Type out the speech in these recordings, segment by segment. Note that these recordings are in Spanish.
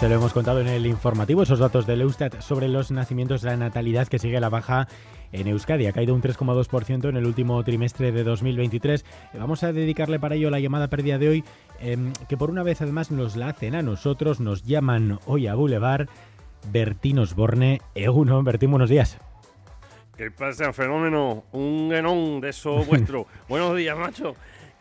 Se lo hemos contado en el informativo, esos datos del Eustat sobre los nacimientos de la natalidad que sigue la baja en Euskadi. Ha caído un 3,2% en el último trimestre de 2023. Vamos a dedicarle para ello la llamada pérdida de hoy, em, que por una vez además nos la hacen a nosotros. Nos llaman hoy a Boulevard Bertín Osborne. Eguno, Bertín, buenos días. ¿Qué pasa, fenómeno? Un enón de eso vuestro. buenos días, macho.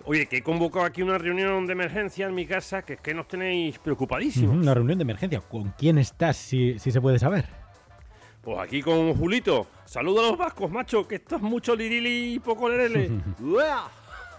Oye, que he convocado aquí una reunión de emergencia en mi casa, que es que nos tenéis preocupadísimos. Una reunión de emergencia. ¿Con quién estás, si, si se puede saber? Pues aquí con Julito. Saludo a los vascos, macho, que esto es mucho lirili y poco lerele.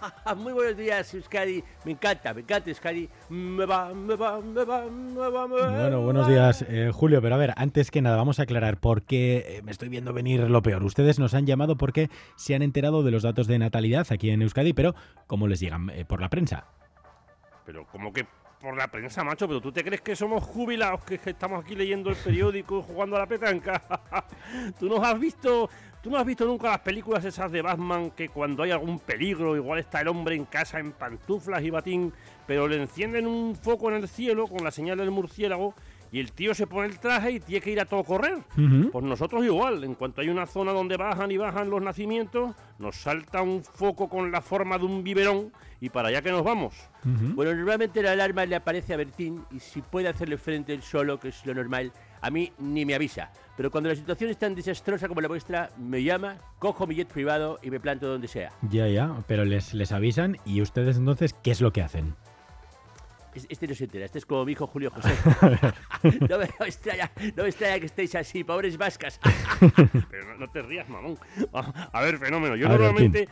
Muy buenos días, Euskadi. Me encanta, me encanta Euskadi. Me va, me va, me va, me va, me va. Bueno, buenos días, eh, Julio. Pero a ver, antes que nada, vamos a aclarar por qué eh, me estoy viendo venir lo peor. Ustedes nos han llamado porque se han enterado de los datos de natalidad aquí en Euskadi, pero ¿cómo les llegan? Eh, por la prensa. Pero como que por la prensa, macho, pero tú te crees que somos jubilados, que estamos aquí leyendo el periódico y jugando a la petanca. tú no has visto, tú no has visto nunca las películas esas de Batman que cuando hay algún peligro, igual está el hombre en casa en pantuflas y batín, pero le encienden un foco en el cielo con la señal del murciélago y el tío se pone el traje y tiene que ir a todo correr. Ujú. Pues nosotros igual, en cuanto hay una zona donde bajan y bajan los nacimientos, nos salta un foco con la forma de un biberón y para allá que nos vamos. Ujú. Bueno, normalmente la alarma le aparece a Bertín y si puede hacerle frente él solo, que es lo normal, a mí ni me avisa. Pero cuando la situación es tan desastrosa como la vuestra, me llama, cojo mi jet privado y me planto donde sea. Ya, ya, pero les, les avisan y ustedes entonces, ¿qué es lo que hacen? Es- Este no se entera, este es como mi hijo Julio José. no, me no me extraña, no me extraña que estéis así, pobres vascas. Pero no, no te rías, mamón. A ver, fenómeno. Yo A ver, normalmente.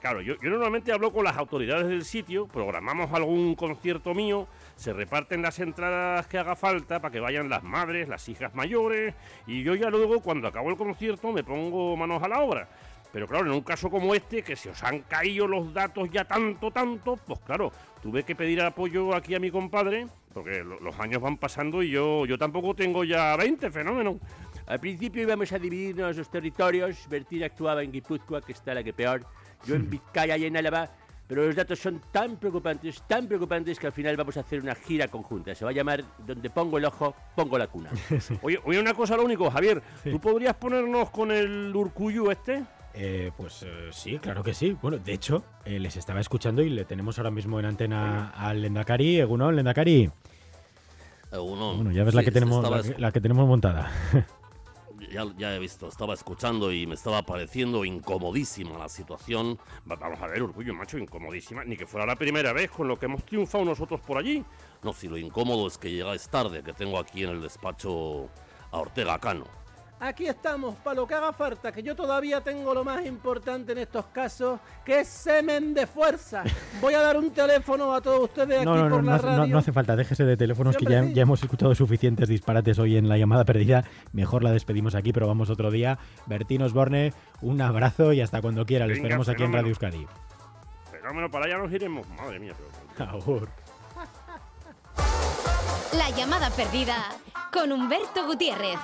Claro, yo, yo normalmente hablo con las autoridades del sitio, programamos algún concierto mío, se reparten las entradas que haga falta para que vayan las madres, las hijas mayores, y yo ya luego, cuando acabo el concierto, me pongo manos a la obra. Pero claro, en un caso como este, que se os han caído los datos ya tanto, tanto, pues claro, tuve que pedir apoyo aquí a mi compadre, porque lo- los años van pasando y yo, yo tampoco tengo ya 20 fenómenos. Al principio íbamos a dividirnos los territorios. Bertín actuaba en Guipúzcoa, que está la que peor. Yo en Vizcaya y en Álava. Pero los datos son tan preocupantes, tan preocupantes que al final vamos a hacer una gira conjunta. Se va a llamar Donde pongo el ojo, pongo la cuna. Oye, oye, una cosa lo único, Javier. ¿Tú podrías ponernos con el Urcuyu este? Eh, pues eh, sí, claro que sí. Bueno, de hecho, eh, les estaba escuchando y le tenemos ahora mismo en antena al Lendakari. Egunon, Lendakari. Uno, Bueno, ya ves la que tenemos la que, la que tenemos montada. Ya, ya he visto, estaba escuchando y me estaba pareciendo incomodísima la situación. Va- Vamos a ver, Urcuyu, macho, incomodísima. Ni que fuera la primera vez con lo que hemos triunfado nosotros por allí. No, si lo incómodo es que llegáis tarde, que tengo aquí en el despacho a Ortega Cano. Aquí estamos, para lo que haga falta, que yo todavía tengo lo más importante en estos casos, que es semen de fuerza. Voy a dar un teléfono a todos ustedes aquí No, no, no, por no, la radio. no- no hace falta. Déjese de teléfonos que ya, hombre, sí. ya hemos escuchado suficientes disparates hoy en la llamada perdida. Mejor la despedimos aquí, pero vamos otro día. Bertín Osborne, un abrazo y hasta cuando quiera. Lo Venga, esperamos aquí en. Radio Euskadi. Fenómeno, para allá nos iremos. Madre mía, pero... Agur. La llamada perdida con Humberto Gutiérrez.